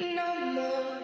no more.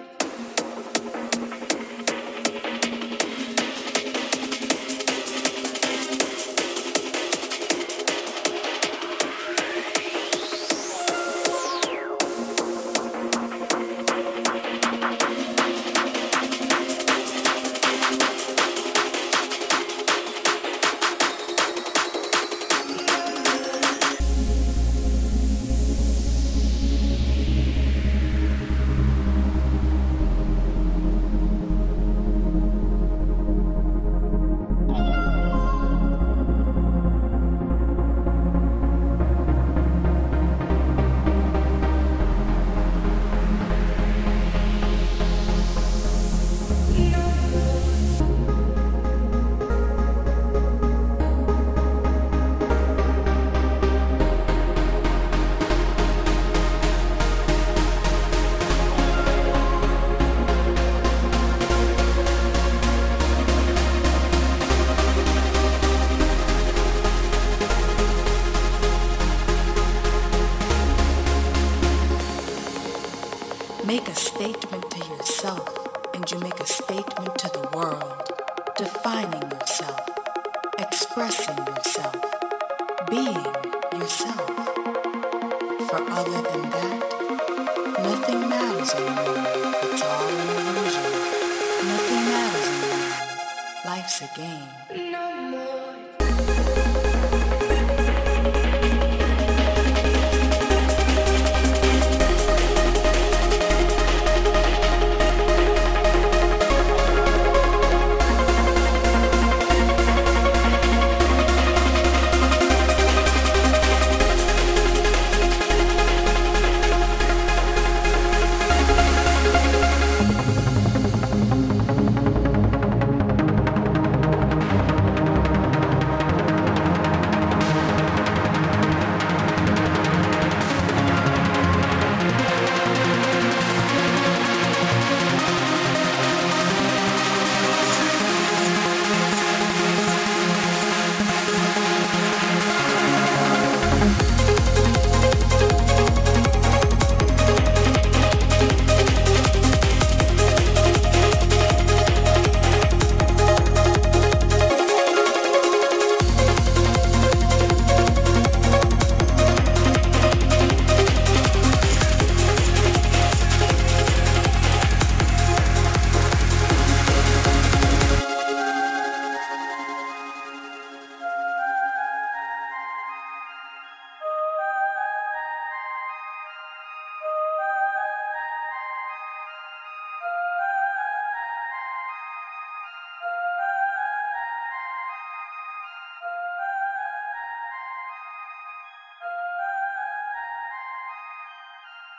Make a statement to yourself and you make a statement to the world, defining yourself, expressing yourself, being yourself. For other than that, nothing matters anymore. It's all an illusion. Nothing matters anymore. Life's a game.